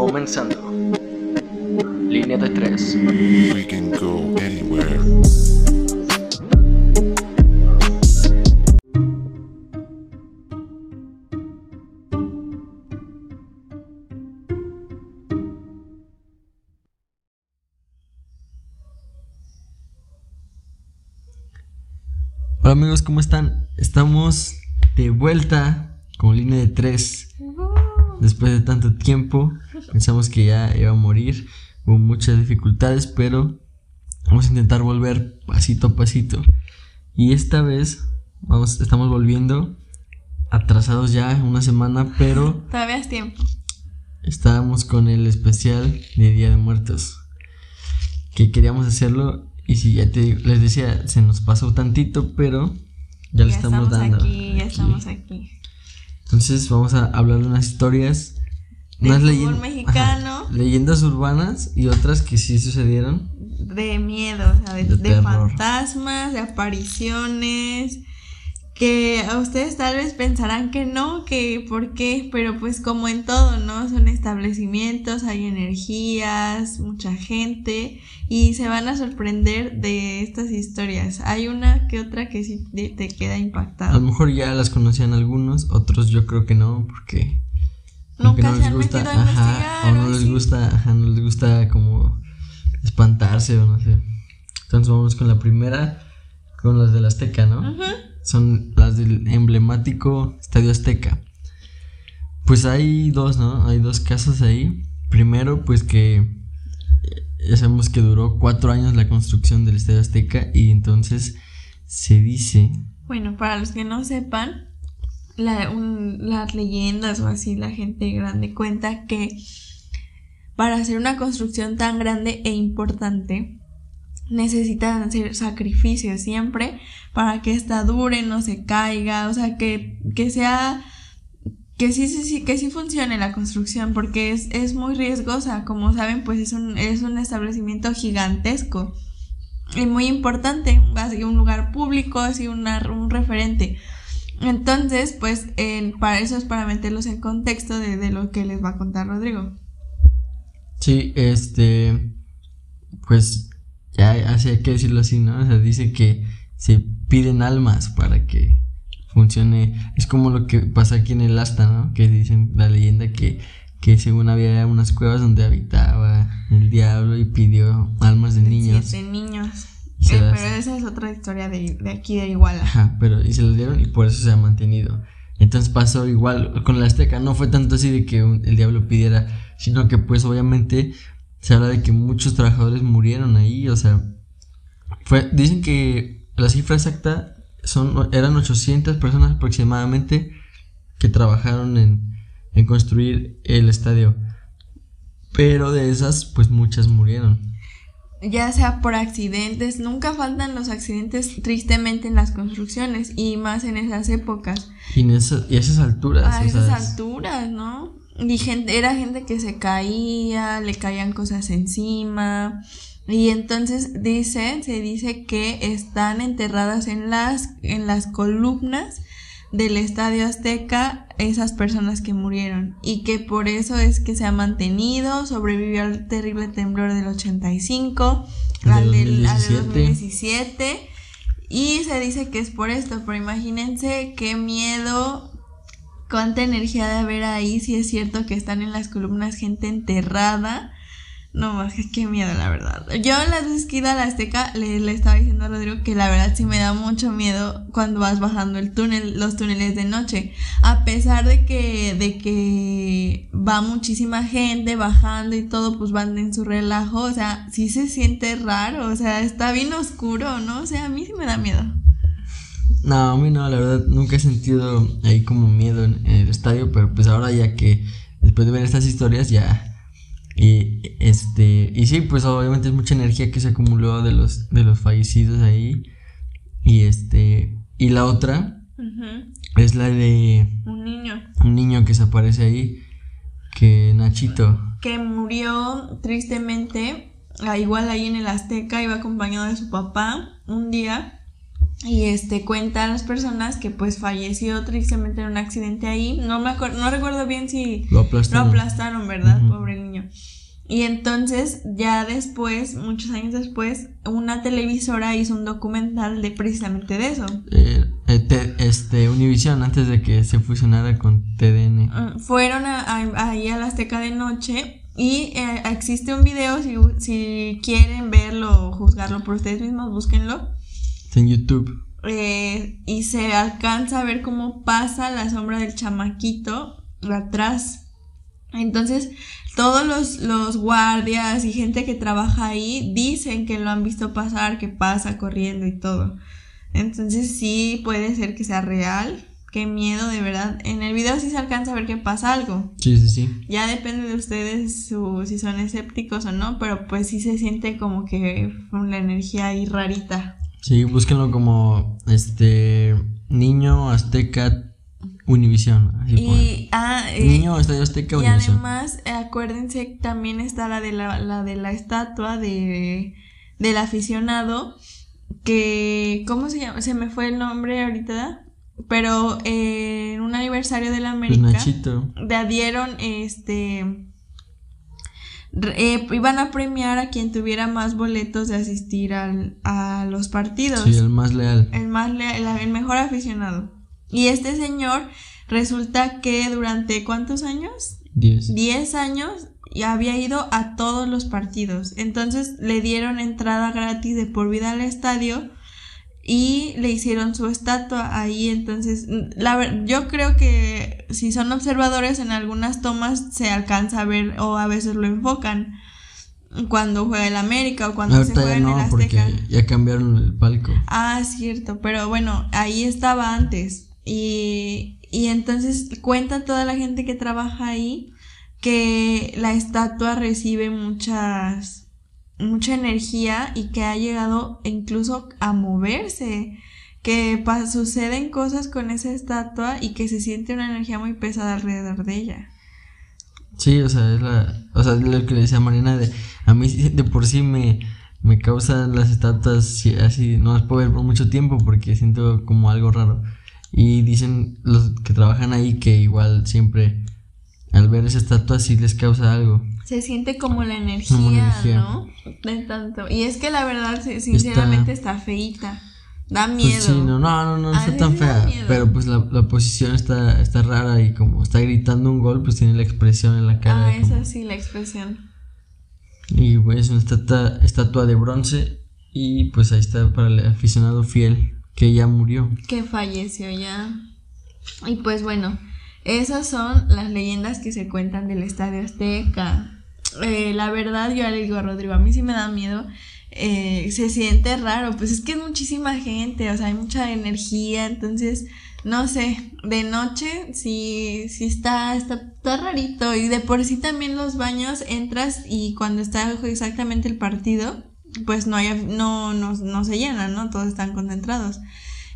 Comenzando. Línea de tres. We can go anywhere. Hola amigos, ¿cómo están? Estamos de vuelta con línea de tres. Después de tanto tiempo, pensamos que ya iba a morir. Hubo muchas dificultades, pero vamos a intentar volver pasito a pasito. Y esta vez vamos, estamos volviendo atrasados ya una semana, pero Todavía es tiempo. estábamos con el especial de Día de Muertos. Que queríamos hacerlo y si ya te les decía, se nos pasó tantito, pero ya le ya estamos, dando. aquí, ya aquí. estamos aquí. Entonces vamos a hablar de unas historias, De unas fútbol mexicano. ajá, leyendas urbanas y otras que sí sucedieron. De miedo, o sea, de, De fantasmas, de apariciones. Que a ustedes tal vez pensarán que no, que por qué, pero pues como en todo, ¿no? Son establecimientos, hay energías, mucha gente y se van a sorprender de estas historias. Hay una que otra que sí te, queda A lo mejor ya las conocían algunos, otros yo creo que no, porque Nunca no se han gusta, metido a investigar. ajá, o no les gusta, ajá, no les gusta como espantarse o no sé. Entonces vamos con la primera, con las del Azteca, ¿no? Ujú. son las del emblemático Estadio Azteca. Pues hay dos, ¿no? Hay dos casos ahí. Primero, pues que eh, ya sabemos que duró cuatro años la construcción del Estadio Azteca y entonces se dice, Bueno, para los que no sepan, la- un- las leyendas o así, la gente grande cuenta que para hacer una construcción tan grande e importante, necesitan hacer sacrificios siempre para que esta dure, no se caiga, o sea, que, que sea, que sí, sí, sí, que sí funcione la construcción, porque es, es muy riesgosa, como saben, pues es un, es un establecimiento gigantesco y muy importante, así un lugar público, así una, un referente. Entonces, pues en- para eso es para meterlos en contexto de, de lo que les va a contar Rodrigo. sí, este, pues ya así hay que decirlo así, ¿no? O sea, dice que se piden almas para que funcione. Es como lo que pasa aquí en el asta, ¿no? Que dicen la leyenda que, que según había unas cuevas donde habitaba el diablo y pidió almas de niños. Siete niños. Las- pero esa es otra historia de, de aquí de Iguala. Ajá, pero y se los dieron y por eso se ha mantenido. Entonces pasó igual con la Azteca, no fue tanto así de que un- el diablo pidiera, sino que pues obviamente se habla de que muchos trabajadores murieron ahí, o sea, fue, dicen que la cifra exacta son, eran 800 personas aproximadamente que trabajaron en, en construir el estadio, pero de esas pues muchas murieron. Ya sea por accidentes, nunca faltan los accidentes tristemente en las construcciones y más en esas épocas. Y, en esa- y esas alturas. A esas alturas, ¿no? Y gente, era gente que se caía, le caían cosas encima. Y entonces dice, se dice que están enterradas en las, en las columnas del Estadio Azteca esas personas que murieron. Y que por eso es que se ha mantenido, sobrevivió al terrible temblor del 85, Al al del del, al del 2017. 2017. Y se dice que es por esto, pero imagínense qué miedo, cuánta energía de haber ahí, si es cierto que están en las columnas gente enterrada. No más qué miedo, la verdad. Yo las veces que a la Azteca le, estaba diciendo a Rodrigo que la verdad sí me da mucho miedo cuando vas bajando el túnel, los túneles de noche. A pesar de que, de que va muchísima gente bajando y todo, pues van en su relajo. O sea, sí se siente raro. O sea, está bien oscuro, ¿no? O sea, a mí sí me da miedo. No, a mí no, la verdad, nunca he sentido ahí como miedo en el estadio, pero pues ahora ya que después de ver estas historias ya y este y sí, pues obviamente es mucha energía que se acumuló de los de los fallecidos ahí y este y la otra es la de Un niño. un niño que se aparece ahí que Nachito. que murió tristemente, ah, igual ahí en el Azteca, iba acompañado de su papá un día y este cuenta a las personas que pues falleció tristemente en un accidente ahí. No me acuerdo, no recuerdo bien si Lo aplastaron. lo aplastaron, ¿verdad? Pobre Y entonces, ya después, muchos años después, una televisora hizo un documental de precisamente de eso. Eh, eh, te- este, Univision, antes de que se fusionara con TDN. Mm, Fueron a- a- ahí a la Azteca de noche y eh, existe un video, si, si quieren verlo o juzgarlo por ustedes mismos, búsquenlo. Está en YouTube. Eh, y se alcanza a ver cómo pasa la sombra del chamaquito atrás. Entonces, todos los, los guardias y gente que trabaja ahí dicen que lo han visto pasar, que pasa corriendo y todo. Entonces, sí puede ser que sea real. Qué miedo, de verdad. En el video sí se alcanza a ver que pasa algo. Sí, sí, sí. Ya depende de ustedes su- si son escépticos o no, pero pues sí se siente como que una energía ahí rarita. Sí, búsquenlo como este niño azteca Univision. Y, ah, eh, niño estadio azteca y Univision. además, acuérdense también está la de la, la de la estatua de del aficionado que ¿cómo se llama? Se me fue el nombre ahorita, pero eh, en un aniversario de la Pues América le adhieron este eh, iban a premiar a quien tuviera más boletos de asistir al, a los partidos Sí, el más leal. el más lea- el, el mejor aficionado. Y este señor resulta que durante ¿cuántos años? 10. 10 años y había ido a todos los partidos. Entonces le dieron entrada gratis de por vida al estadio y le hicieron su estatua ahí. Entonces, la, yo creo que si son observadores en algunas tomas se alcanza a ver o a veces lo enfocan cuando juega el América o cuando se juega ya en el Azteca. porque ya cambiaron el palco. Ah, cierto, pero bueno, ahí estaba antes. Y, y entonces cuenta toda la gente que trabaja ahí que la estatua recibe muchas, mucha energía y que ha llegado incluso a moverse. Que suceden cosas con esa estatua y que se siente una energía muy pesada alrededor de ella. Sí, o sea, es la, o sea, es lo que le decía Marina de a mí de por sí me, me causan las estatuas sí, así, no las puedo ver por mucho tiempo porque siento como algo raro. Y dicen los que trabajan ahí que igual siempre al ver esa estatua sí les causa algo. Se siente como la energía, Como energía. ¿no? De tanto. Y es que la verdad, sinceramente, está, feíta. Da miedo. Pues sí, no, no, no, no está tan fea, pero pues la, la posición está, está rara y como está gritando un gol, pues tiene la expresión en la cara. Ah, como- esa sí, la expresión. Y pues, es una estatua, estatua de bronce y pues ahí está para el aficionado fiel que ya murió. Que falleció ya. Y pues bueno, esas son las leyendas que se cuentan del Estadio Azteca. Eh, la verdad, yo le digo a Rodrigo, a mí sí me da miedo. Eh, se siente raro, pues es que es muchísima gente, o sea, hay mucha energía, entonces, no sé, de noche sí, sí está, está, está rarito. Y de por sí también los baños entras y cuando está exactamente el partido, pues no, hay, no, no, no se llenan, ¿no? Todos están concentrados.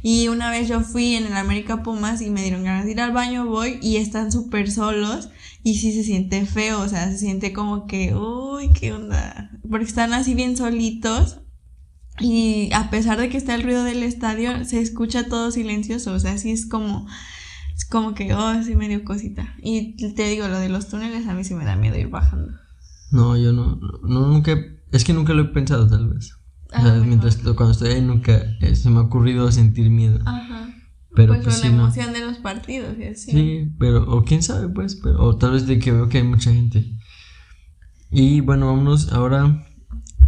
Y una vez yo fui en el América Pumas y me dieron ganas de ir al baño, voy y están súper solos y sí se siente feo, o sea, se siente como que, uy, qué onda, porque están así bien solitos y a pesar de que está el ruido del estadio, se escucha todo silencioso, o sea, sí es como, es como que, oh, sí me dio cosita. Y te digo, lo de los túneles a mí sí me da miedo ir bajando. No, yo no, no nunca, es que nunca lo he pensado tal vez. O Ah, sea, mientras cuando estoy ahí nunca eh, se me ha ocurrido sentir miedo. Ajá. Pero pues pues, por sí, la no. emoción de los partidos y así. Sí, pero, o quién sabe, pues, pero, o tal vez de que veo que hay mucha gente. Y bueno, vámonos ahora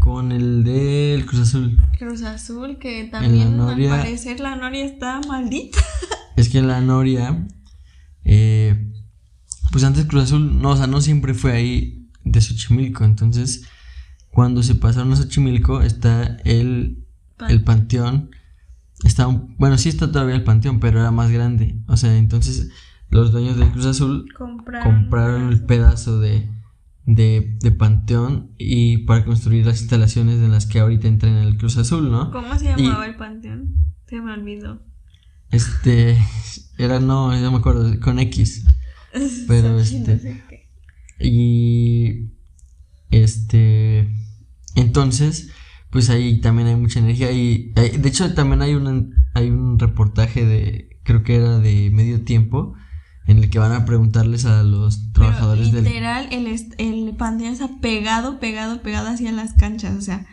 con el del Cruz Azul. Cruz Azul, que también Noria- al parecer la Noria está maldita. Es que la Noria, eh, pues antes Cruz Azul, no, o sea, no siempre fue ahí de Xochimilco. Entonces, cuando se pasaron a Xochimilco, está el, el panteón. Está un- bueno, sí está todavía el panteón, pero era más grande. O sea, entonces los dueños del Cruz Azul Compraron. compraron el pedazo de, de, de panteón y para construir las instalaciones en las que ahorita entran en el Cruz Azul, ¿no? ¿Cómo se llamaba el panteón? Se me olvidó. Este, era, no, yo me acuerdo, con X. Pero este, y este, entonces, pues ahí también hay mucha energía y hay- de hecho también hay una, hay un reportaje de, creo que era de medio tiempo, en el que van a preguntarles a los trabajadores Pero del... literal, el, el panteón está pegado, pegado, pegado hacia las canchas. O sea,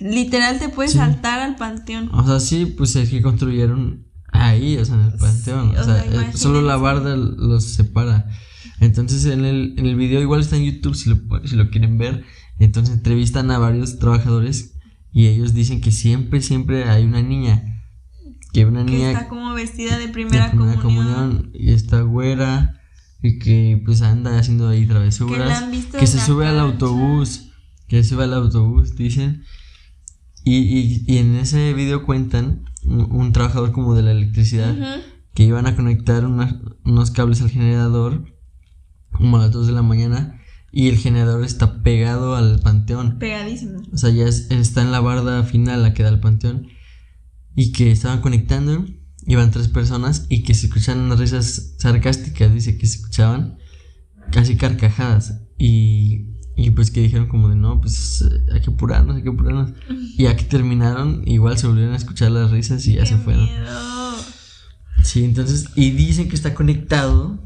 literal te puedes Sí. saltar al panteón. O sea, sí, pues es que construyeron ahí, o sea, en el panteón. Sí, o o sea, sea, eh, solo la barda los separa. Entonces, en el, en el video igual está en YouTube si lo, si lo quieren ver. Entonces, entrevistan a varios trabajadores y ellos dicen que siempre, siempre hay una niña. Que una Que niña está como vestida de de primera, primera comunión. comunión y está güera y que pues anda haciendo ahí travesuras. visto Que se la sube al autobús. Que se sube al autobús, dicen. Y, y, y en ese video cuentan un, un trabajador como de la electricidad que iban a conectar unas- unos cables al generador como a las 2 de la mañana y el generador está pegado al panteón. Pegadísimo. O sea, ya es- está en la barda final la que da al panteón. Y que estaban conectando, iban tres personas y que se escuchaban unas risas sarcásticas, dice que se escuchaban casi carcajadas. Y, y pues que dijeron como de no, pues hay que apurarnos, hay que apurarnos. Y ya que terminaron, igual se volvieron a escuchar las risas y ya Qué se fueron. miedo. Sí, entonces, y dicen que está conectado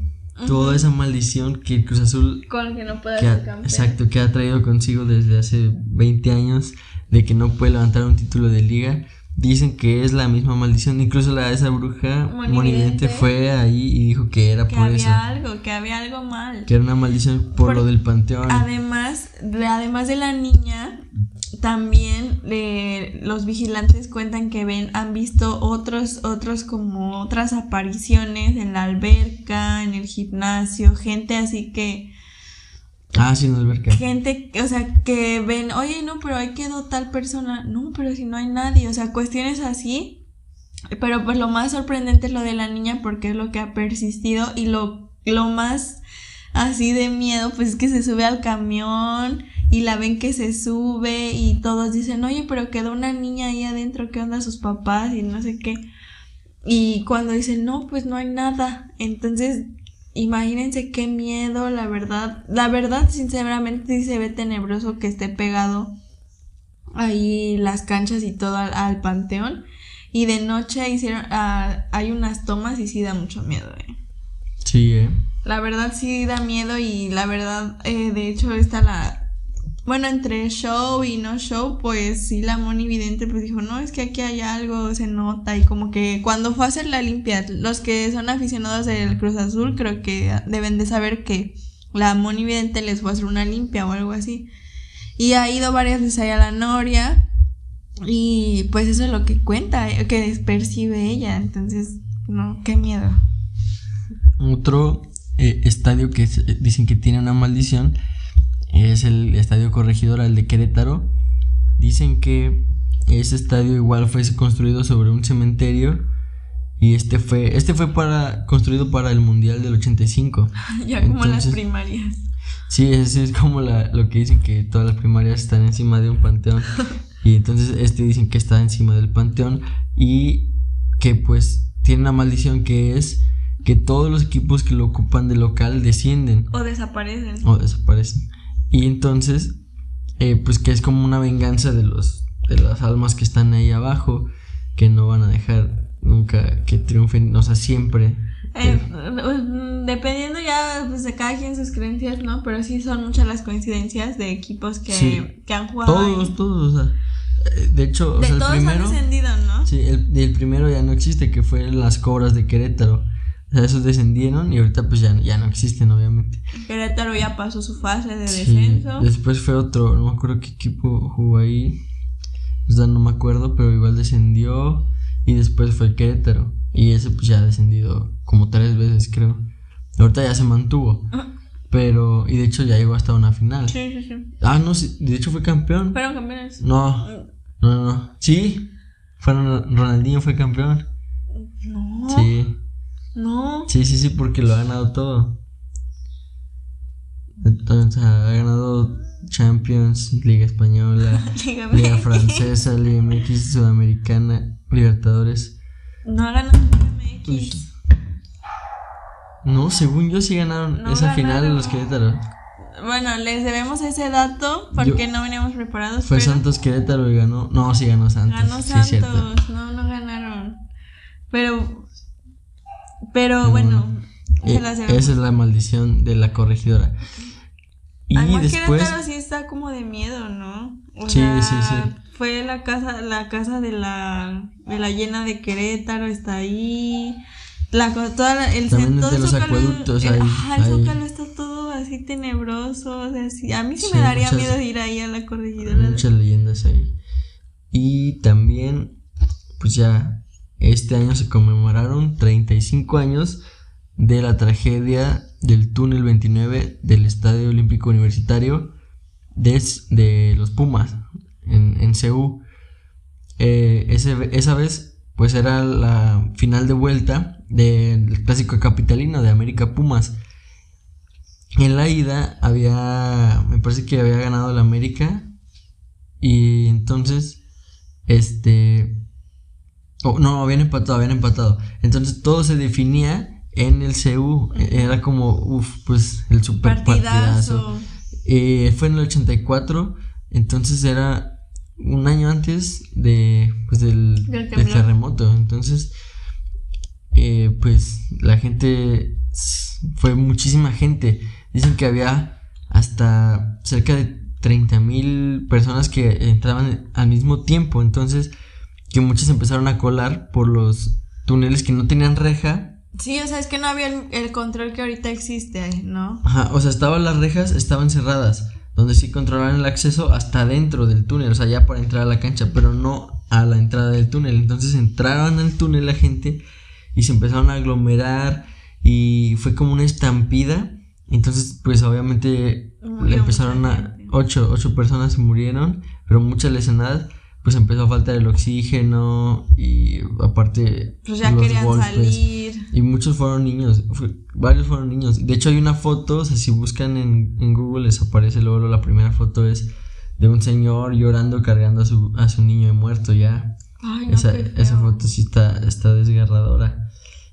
toda esa maldición que el Cruz Azul Con que no pueda que ser ha, campeón. exacto, que ha traído consigo desde hace 20 años de que no puede levantar un título de liga. Dicen que es la misma maldición. Incluso la esa bruja Monividente. monividente fue ahí y dijo que era Que por había eso. algo, que había algo mal. Que era una maldición por, Por- lo del panteón. Además, de- además de la niña, también eh, los vigilantes cuentan que ven, han visto otros, otros como otras apariciones en la alberca, en el gimnasio, gente así que, Ah, sí, alberca. gente, o sea, que ven, oye, no, pero ahí quedó tal persona, no, pero si no hay nadie, o sea, cuestiones así. Pero pues lo más sorprendente es lo de la niña porque es lo que ha persistido y lo, lo más así de miedo pues es que se sube al camión y la ven que se sube y todos dicen, oye, pero quedó una niña ahí adentro, ¿qué onda sus papás? Y no sé qué. Y cuando dicen, no, pues no hay nada. Entonces, imagínense qué miedo, la verdad. La verdad, sinceramente, sí se ve tenebroso que esté pegado ahí las canchas y todo al, al panteón. Y de noche hicieron, ah, hay unas tomas y sí da mucho miedo, eh. Sí, eh. La verdad sí da miedo y la verdad, eh, de hecho, está la... Bueno, entre show y no show, pues sí, la Moni Vidente pues dijo, no, es que aquí hay algo, se nota y como que cuando fue a hacer la limpia, los que son aficionados del Cruz Azul creo que deben de saber que la Moni Vidente les fue a hacer una limpia o algo así. Y ha ido varias veces allá a la Noria y pues eso es lo que cuenta, eh, que percibe ella, entonces, no, qué miedo. Otro eh, estadio que se- dicen que tiene una maldición es el Estadio Corregidora, el de Querétaro. Dicen que ese estadio igual fue construido sobre un cementerio y este fue este fue para construido para el Mundial del 85. ya como las Entonces- primarias. Sí, es, es como la- lo que dicen que todas las primarias están encima de un panteón. Y entonces este dicen que está encima del panteón y que pues tiene una maldición que es que todos los equipos que lo ocupan de local descienden O desaparecen. o desaparecen. Y entonces, eh, pues que es como una venganza de los de las almas que están ahí abajo, que no van a dejar nunca que triunfen, o sea, siempre. Eh, mm, dependiendo ya pues, de cada quien sus creencias, ¿no? Pero sí son muchas las coincidencias de equipos que, Sí. que han jugado. Todos, ahí. todos, o sea, eh, de hecho, o de el todos primero, han descendido, ¿no? sí, el, el primero ya no existe, que fue las cobras de Querétaro. O sea, esos descendieron y ahorita pues ya, ya no existen, obviamente. Querétaro ya pasó su fase de Sí, descenso. Después fue otro, no me acuerdo qué equipo jugó ahí. O sea, no me acuerdo, pero igual descendió. Y después fue Querétaro. Y ese pues ya ha descendido como tres veces, creo. Ahorita ya se mantuvo. Pero, y de hecho ya llegó hasta una final. Sí, sí, sí. Ah, no, sí, de hecho fue campeón. Fueron campeones. No, no, no, no. Sí, fueron, Ronaldinho fue campeón. No. Sí, sí, sí, porque lo ha ganado todo. Entonces, ha ganado Champions, Liga Española. Liga Francesa, Liga MX, Sudamericana, Libertadores. No ganó MX. Pues, no, según yo sí ganaron No esa final ganaron. los Querétaro. Bueno, les debemos ese dato porque no veníamos preparados. Fue pero Santos Querétaro y ganó. No, sí ganó Santos. Ganó Santos. no, no ganaron. Pero, pero bueno, se Eh, la esa es la maldición de la corregidora. Y Además, después, Querétaro sí está como de miedo, ¿no? O Sí, sea, sí, sí. Fue la casa, la casa de la, de la llena de Querétaro, está ahí. La, toda la- el También centro de los Zócalo, acueductos el, hay- ajá, el hay- Zócalo está todo así tenebroso. O sea, sí, a mí sí, Sí, me daría muchas- miedo ir ahí a la hay corregidora. muchas leyendas ahí. Y también, pues ya, este año se conmemoraron 35 años de la tragedia del túnel 29 del Estadio Olímpico Universitario de, de los Pumas en, en. Eh, esa vez, pues era la final de vuelta del clásico capitalino de América Pumas. En la ida había, me parece que había ganado el América y entonces, este, oh, no, habían empatado, habían empatado. Entonces todo se definía en el CU. Era como, uff, pues el super partidazo. Partidazo. Eh, fue en el 84, entonces era un año antes de, pues del, Del del temblor. terremoto. Entonces, eh, pues la gente, fue muchísima gente. Dicen que había hasta cerca de 30 mil personas que entraban al mismo tiempo. Entonces, que muchos empezaron a colar por los túneles que no tenían reja Sí, o sea, es que no había el, el control que ahorita existe, ¿no? Ajá, o sea, estaban las rejas, estaban cerradas, donde sí controlaban el acceso hasta dentro del túnel, o sea, ya para entrar a la cancha, pero no a la entrada del túnel. Entonces entraron al túnel la gente y se empezaron a aglomerar y fue como una estampida. Entonces, pues obviamente le empezaron a... Ocho, ocho personas se murieron, pero muchas lesionadas. Pues empezó a faltar el oxígeno y aparte Pues ya los querían golpes. salir. Y muchos fueron niños, fue- varios fueron niños. De hecho hay una foto, o sea, si buscan en, en Google les aparece luego la primera foto es de un señor llorando cargando a su, a su niño muerto ya. Ay, no, esa, esa foto sí está, está desgarradora.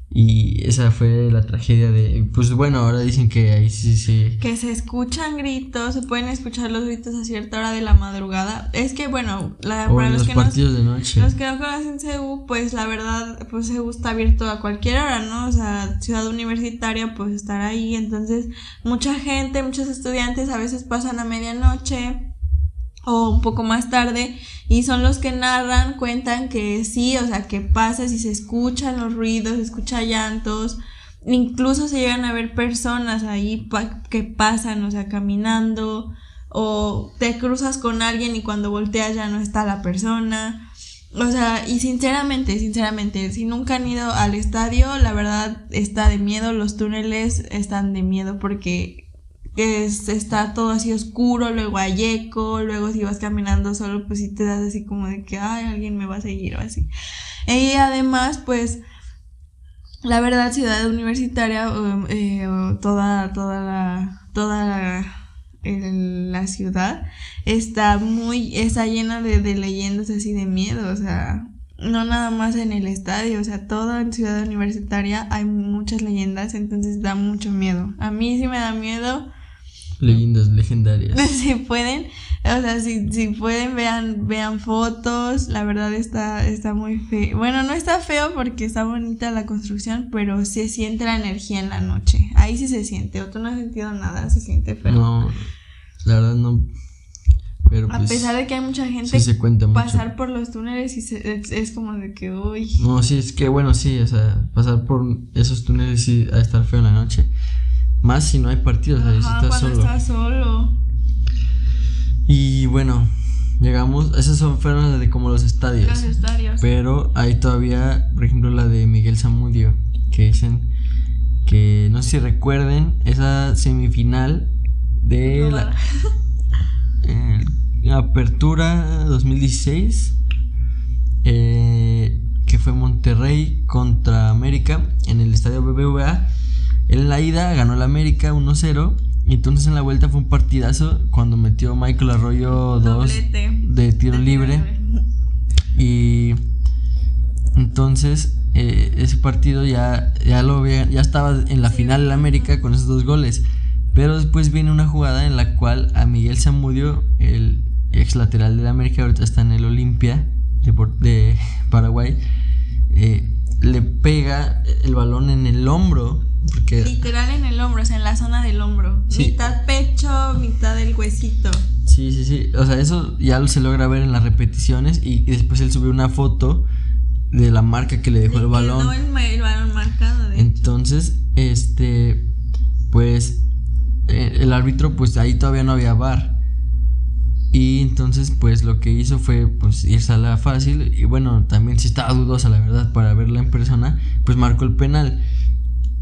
Y esa fue la tragedia de... Pues bueno, ahora dicen que ahí sí, sí. Que se escuchan gritos, se pueden escuchar los gritos a cierta hora de la madrugada. Es que, bueno, la, O para los los que, nos, partidos de noche. los que no conocen CEU, pues la verdad, pues CEU está abierto a cualquier hora, ¿no? O sea, ciudad universitaria, pues estar ahí. Entonces, mucha gente, muchos estudiantes a veces pasan a medianoche o un poco más tarde y son los que narran, cuentan que sí, o sea, que pasa y se escuchan los ruidos, se escucha llantos, incluso se llegan a ver personas ahí pa- que pasan, o sea, caminando o te cruzas con alguien y cuando volteas ya no está la persona. O sea, y sinceramente, sinceramente, si nunca han ido al estadio, la verdad está de miedo, los túneles están de miedo porque es, está todo así oscuro, luego hay eco, luego si vas caminando solo, pues sí te das así como de que, ay, alguien me va a seguir o así. Y además, pues, la verdad, ciudad universitaria, um, eh, toda, toda la, toda la, la ciudad está muy, está llena de, de leyendas así de miedo, o sea, no nada más en el estadio, o sea, toda en ciudad universitaria hay muchas leyendas, entonces da mucho miedo. A mí sí me da miedo. Leyendas legendarias. si pueden, o sea, si, si pueden, vean, vean fotos, la verdad está, está muy feo. Bueno, no está feo porque está bonita la construcción, pero se siente la energía en la noche. Ahí sí se siente, o tú no has sentido nada, se siente feo. No, la verdad no. Pero A pues, pesar de que hay mucha gente sí se cuenta mucho. pasar por los túneles y se- es, es como de que, uy. No, sí, es que bueno, sí, o sea, pasar por esos túneles sí a estar feo en la noche. Más si no hay partidos, ahí si Ajá, estás solo. estás solo. Y bueno, llegamos, esas son, fueron las de como los estadios. Los estadios. Pero hay todavía, por ejemplo, la de Miguel Zamudio, que dicen que, no sé si recuerden, esa semifinal de la eh, Apertura 2016, eh, que fue Monterrey contra América en el estadio BBVA. En la ida ganó el América 1-0. Y entonces en la vuelta fue un partidazo cuando metió Michael Arroyo 2 Doblete. de tiro libre. Y entonces eh, ese partido ya, ya lo había- ya estaba en la final el América con esos dos goles. Pero después viene una jugada en la cual a Miguel Zamudio, el ex lateral del América, ahorita está en el Olimpia de, de Paraguay, eh, le pega el balón en el hombro. Porque Literal en el hombro, o sea, en la zona del hombro. Sí. Mitad pecho, mitad del huesito. Sí, sí, sí. O sea, eso ya se logra ver en las repeticiones y, después él subió una foto de la marca que le dejó el balón. quedó el, balón marcado, de hecho. Entonces, este, pues eh, el árbitro, pues ahí todavía no había bar. Y entonces, pues lo que hizo fue, pues irse a la fácil. Y bueno, también si estaba dudosa, la verdad, para verla en persona, pues marcó el penal.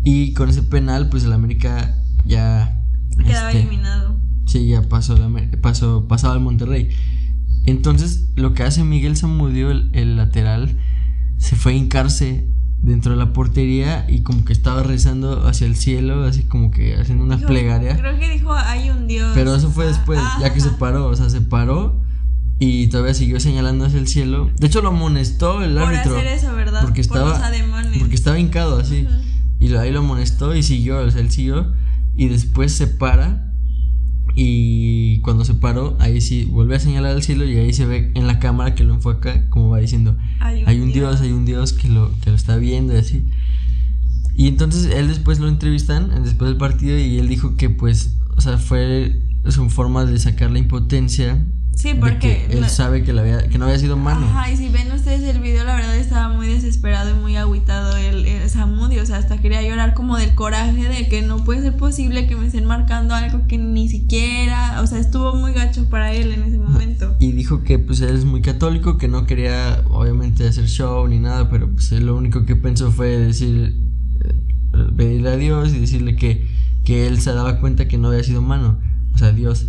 Y con ese penal, pues el América ya. Quedaba este, eliminado. Sí, ya pasó, la pasó, pasaba al Monterrey. Entonces, lo que hace Miguel Zamudio, el, el lateral, se fue a hincarse dentro de la portería y como que estaba rezando hacia el cielo, así como que haciendo una Dijo- plegaria. Creo que dijo, hay un Dios. Pero eso fue Ah, después, ya que se paró, o sea, se paró y todavía siguió señalando hacia el cielo. De hecho, lo amonestó el Por árbitro. hacer eso, ¿verdad? Porque Por estaba, porque estaba hincado así. Ujú. Y ahí lo amonestó y siguió, o sea, él siguió. Y después se para. Y cuando se paró, ahí sí vuelve a señalar al cielo. Y ahí se ve en la cámara que lo enfoca, como va diciendo: Hay un Dios, hay un Dios que lo, que lo está viendo y así. Y entonces él después lo entrevistan, después del partido, y él dijo que, pues, o sea, fue su forma de sacar la impotencia. Sí, porque. que él sabe que, la había- que no había sido mano. Ajá, y si ven ustedes el video, la verdad estaba muy desesperado y muy agüitado el, el Samudio. O sea, hasta quería llorar como del coraje de que no puede ser posible que me estén marcando algo que ni siquiera. O sea, estuvo muy gacho para él en ese momento. Y dijo que pues él es muy católico, que no quería obviamente hacer show ni nada, pero pues él lo único que pensó fue decir, eh, pedirle a Dios y decirle que, que él se daba cuenta que no había sido mano, o sea, Dios.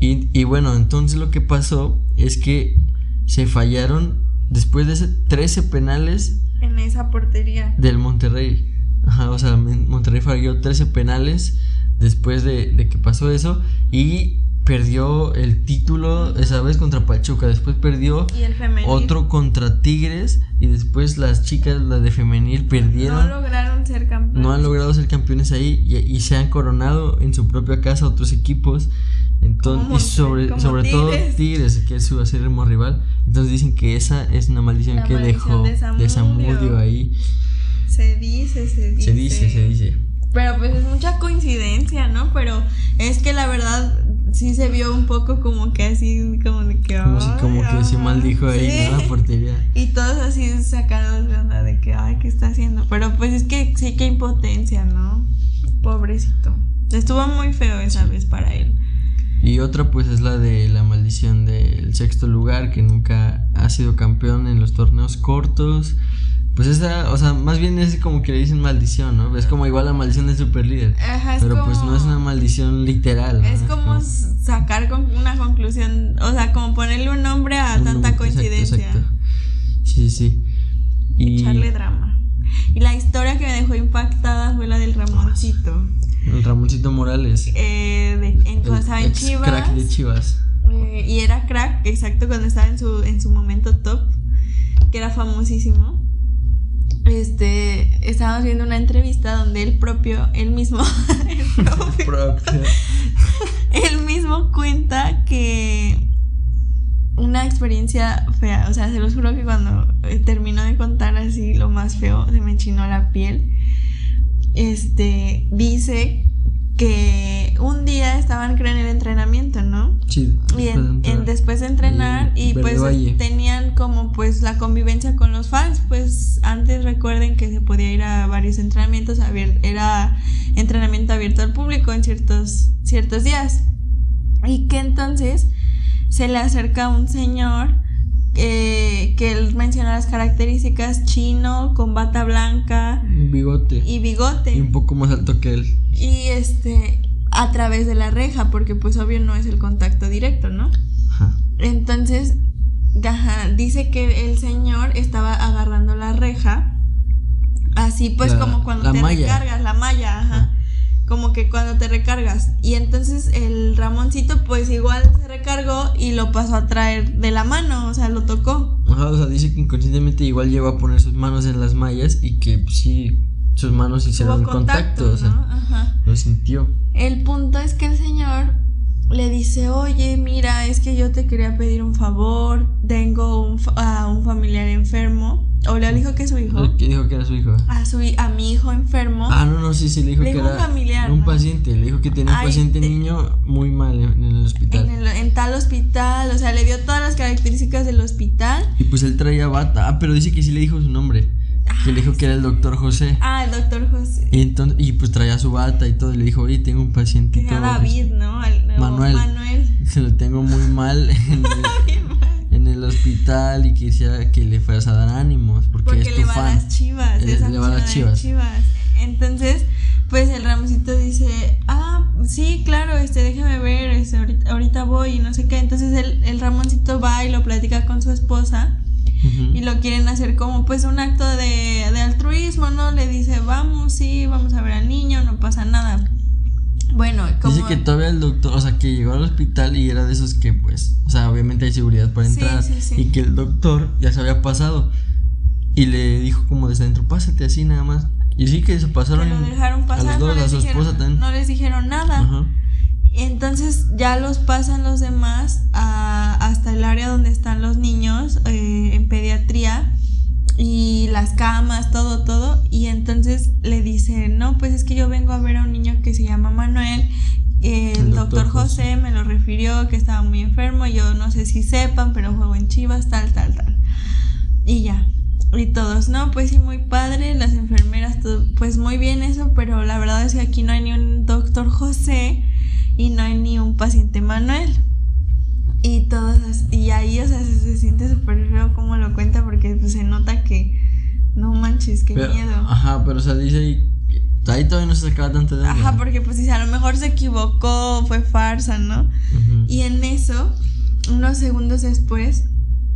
Y, y bueno, entonces lo que pasó es que se fallaron después de ese 13 penales En esa portería. del Monterrey. Ajá, o sea, Monterrey falló 13 penales después de, de que pasó eso y perdió el título esa vez contra Pachuca. Después perdió otro contra Tigres y después las chicas, las de femenil, No perdieron. lograron ser campeones. No han logrado ser campeones ahí y, y se han coronado en su propia casa otros equipos. Entonces, y sobre, sobre todo Tigres. Tigres, que es su acérrimo rival. Entonces dicen que esa es una maldición La que maldición dejó de. Zamudio ahí. Se dice, se dice. Se dice, se dice. Pero pues es mucha coincidencia, ¿no? Pero es que la verdad sí se vio un poco como que así, como de que. Como si, como que se maldijo ahí, sí. ¿no? La portería. Y todos así sacados de onda de que, ay, ¿qué está haciendo? Pero pues es que sí, que impotencia, ¿no? Pobrecito. Estuvo muy feo esa vez para él. Y otra pues es la de la maldición del sexto lugar, que nunca ha sido campeón en los torneos cortos. Pues esa, o sea, más bien es como que le dicen maldición, ¿no? Es como igual la maldición del superlíder. Ajá, es Pero como, pues no es una maldición literal. ¿no? Es como sacar con una conclusión, o sea, como ponerle un nombre a un- tanta coincidencia. exacto. Sí, sí. Y Echarle drama. Y la historia que me dejó impactada fue la del Ramoncito. el Ramoncito Morales. Eh, de, en, cuando estaba en Chivas. crack de Chivas. eh, y era crack, exacto, cuando estaba en su, en su momento top, que era famosísimo. Este, estábamos viendo una entrevista donde él propio, él mismo, el propio, Propio. él mismo cuenta que una experiencia fea, o sea, se los juro que cuando eh, terminó de contar así lo más feo, se me enchinó la piel. Este, dice que un día estaban creo en el entrenamiento, ¿no? Sí, Y después de en- entrar. en- después de entrenar Y y pues Valle. tenían como pues la convivencia con los fans, pues antes recuerden que se podía ir a varios entrenamientos, era entrenamiento abierto al público en ciertos, ciertos días. Y que entonces se le acerca un señor eh, que él menciona las características chino, con bata blanca bigote. y bigote. Y un poco más alto que él. Y este, a través de la reja, porque pues obvio no es el contacto directo, ¿no? Ajá. Entonces, ajá, dice que el señor estaba agarrando la reja, así pues La- como cuando te malla. recargas, la malla, ajá. Ajá. Como que cuando te recargas. Y entonces el Ramoncito pues igual se recargó y lo pasó a traer de la mano, o sea, lo tocó. Ajá, o sea, dice que inconscientemente igual llegó a poner sus manos en las mallas y que pues, sí, sus manos hicieron contacto, o sea. Ajá. lo sintió. El punto es que el señor le dice, oye, mira, es que yo te quería pedir un favor, tengo un, fa- a un familiar enfermo O le dijo que es su hijo. Que dijo que era su hijo. A, su, a mi hijo enfermo. Ah, no, no, sí, sí, le dijo Le que dijo era familiar, un ¿no? paciente. Le dijo que tenía un paciente te- niño muy mal en, el hospital. en, el- en tal hospital. O sea, le dio todas las características del hospital. Y pues él traía bata. Ah, pero dice que sí le dijo su nombre. Que le dijo que era el doctor José. Ah, el doctor José. Y entonces, y pues traía su bata y todo. Y le dijo, oye, tengo un paciente. Que David, ¿no? Manuel. Manuel. Se lo tengo muy mal en el, en el hospital y quisiera que le fueras a dar ánimos. Porque, Porque es tu le va a las chivas. Le- le va a las Chivas. Entonces, pues el Ramosito dice, ah, sí, claro, este, déjame ver, este, ahorita, ahorita voy y no sé qué. Entonces el, el Ramoncito va y lo platica con su esposa y lo quieren hacer como pues un acto de, de altruismo, ¿no? Le dice, vamos, sí, vamos a ver al niño, no pasa nada. Bueno, como... Dice que todavía el doctor, o sea, que llegó al hospital y era de esos que, pues, o sea, obviamente hay seguridad para Sí, entrar. sí, sí. Y que el doctor ya se había pasado. Y le dijo como desde adentro, pásate así nada más. Y sí que se que pasaron. lo dejaron a los dos, no, a su dijeron, esposa también. no les dijeron nada. Ajá. Entonces ya los pasan los demás a- hasta el área donde están los niños eh, en pediatría y las camas, todo, todo. Y entonces le dice, no, pues es que yo vengo a ver a un niño que se llama Manuel. el, El doctor, doctor José me lo refirió que estaba muy enfermo. Yo no sé si sepan, pero juego en Chivas, tal, tal, tal. Y ya. Y todos, no, pues sí, muy padre, las enfermeras, todo, pues muy bien eso, pero la verdad es que aquí no hay ni un doctor José y no hay ni un paciente Manuel. Y todos, y ahí, o sea, se, se siente súper feo como lo cuenta porque pues, se nota que, no manches, qué Pero- miedo. Ajá, pero o sea, dice ahí. Ahí todavía no se sacaba tanto de. Ajá, porque pues dice, a lo mejor se equivocó, fue farsa, ¿no? Y en eso, unos segundos después,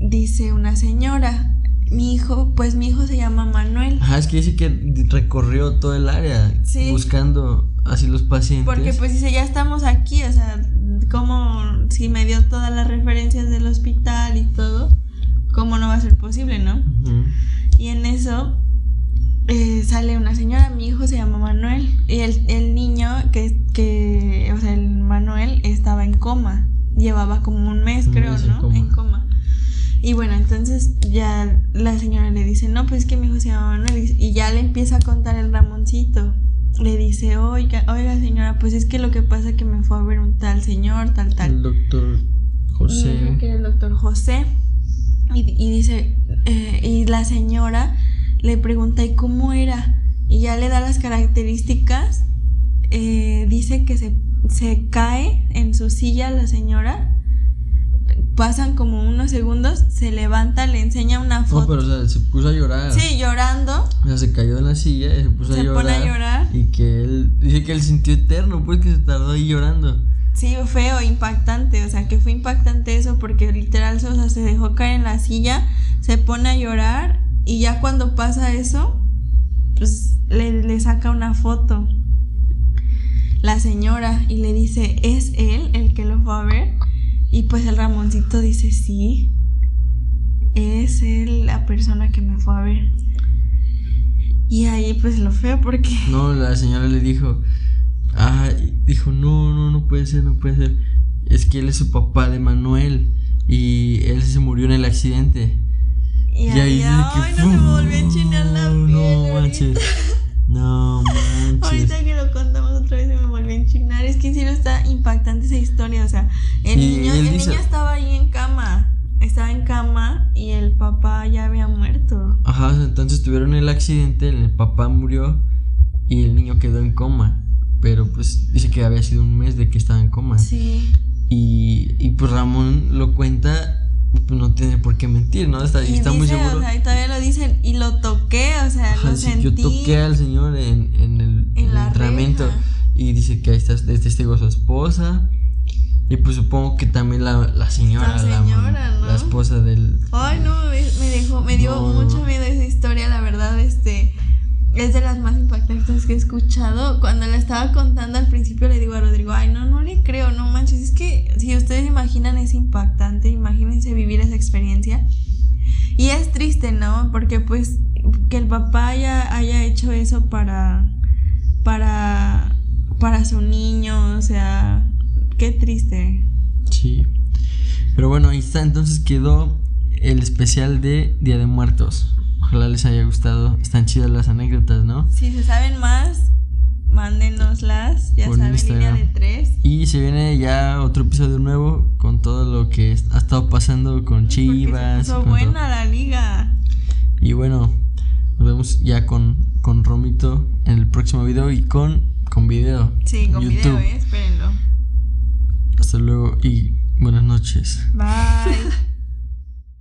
dice una señora, mi hijo, pues mi hijo se llama Manuel. Ajá, es que dice que recorrió todo el área Sí. buscando así los pacientes. Porque pues dice, ya estamos aquí, o sea, como si me dio todas las referencias del hospital y todo, ¿cómo no va a ser posible, no? Y en eso eh, sale una señora, mi hijo se llama Manuel, y el, el niño que, que, o sea, el Manuel estaba en coma, llevaba como un mes, Un creo, mes en ¿no? coma. En coma. Y bueno, entonces ya la señora le dice, no, pues es que mi hijo se llama Manuel, y ya le empieza a contar el Ramoncito. Le dice, oiga, oiga señora, pues es que lo que pasa es que me fue a ver un tal señor, tal, tal. El doctor José. que era el doctor José. Y, y dice, eh, y la señora le pregunta, ¿y cómo era? Y ya le da las características. eh, dice que se, se cae en su silla la señora. Pasan como unos segundos, se levanta, le enseña una No, foto. pero o sea, se puso a llorar. Sí, llorando. O sea, se cayó de la silla y se puso a Se llorar. pone a llorar. Y que él, dice que él sintió eterno, pues que se tardó ahí llorando. Sí, feo, impactante. O sea, que fue impactante eso porque literal o sea, se dejó caer en la silla, se pone a llorar y ya cuando pasa eso, pues le, le saca una foto la señora y le dice, ¿es él el que lo fue a ver? Y pues el Ramoncito dice, sí, es él la persona que me fue a ver. Y ahí pues lo feo porque... No, la señora le dijo, ah, dijo, no, no, no puede ser, no puede ser. Es que él es su papá de Manuel y él se murió en el accidente. Y, ahí, dice ay, no se me volvió a enchinar la piel. No manches. No manches. Ahorita que lo contamos impactante esa historia. O sea, el, Y niño, el dice- niño estaba ahí en cama. Estaba en cama y el papá ya había muerto. Ajá, entonces tuvieron el accidente, el papá murió y el niño quedó en coma. Pero pues dice que había sido un mes de que estaba en coma. Sí. Y, y pues Ramón lo cuenta, pues no tiene por qué mentir, ¿no? Está, y muy seguro. o sea, y todavía lo dicen. Y lo toqué, o sea, Ajá, lo sí, sentí. yo toqué al señor en, en el, En en el la entrenamiento reja. Y dice que ahí está es testigo su esposa. Y pues supongo que también la, la señora, La ¿no? la esposa del... Ay, no, me, dejó, me dio No, mucho miedo esa historia, la verdad, este, es de las más impactantes que he escuchado. Cuando la estaba contando al principio le digo a Rodrigo, ay, no, no le creo, no manches, es que si ustedes imaginan es impactante, imagínense vivir esa experiencia. Y es triste, ¿no? Porque pues que el papá haya, haya hecho eso para, para, para su niño, o sea, qué triste. Sí. Pero bueno, ahí está, entonces quedó el especial de Día de Muertos. Ojalá les haya gustado. Están chidas las anécdotas, ¿no? Si se saben más, mándenoslas. Ya Por saben, línea Instagram. de tres. Y se viene ya otro episodio nuevo con todo lo que ha estado pasando con Porque Chivas. se puso con todo. buena la liga. Y bueno, nos vemos ya con, con Romito en el próximo video y con, con video. Sí, con YouTube. video, eh. Espérenlo. Hasta luego y buenas noches. Bye.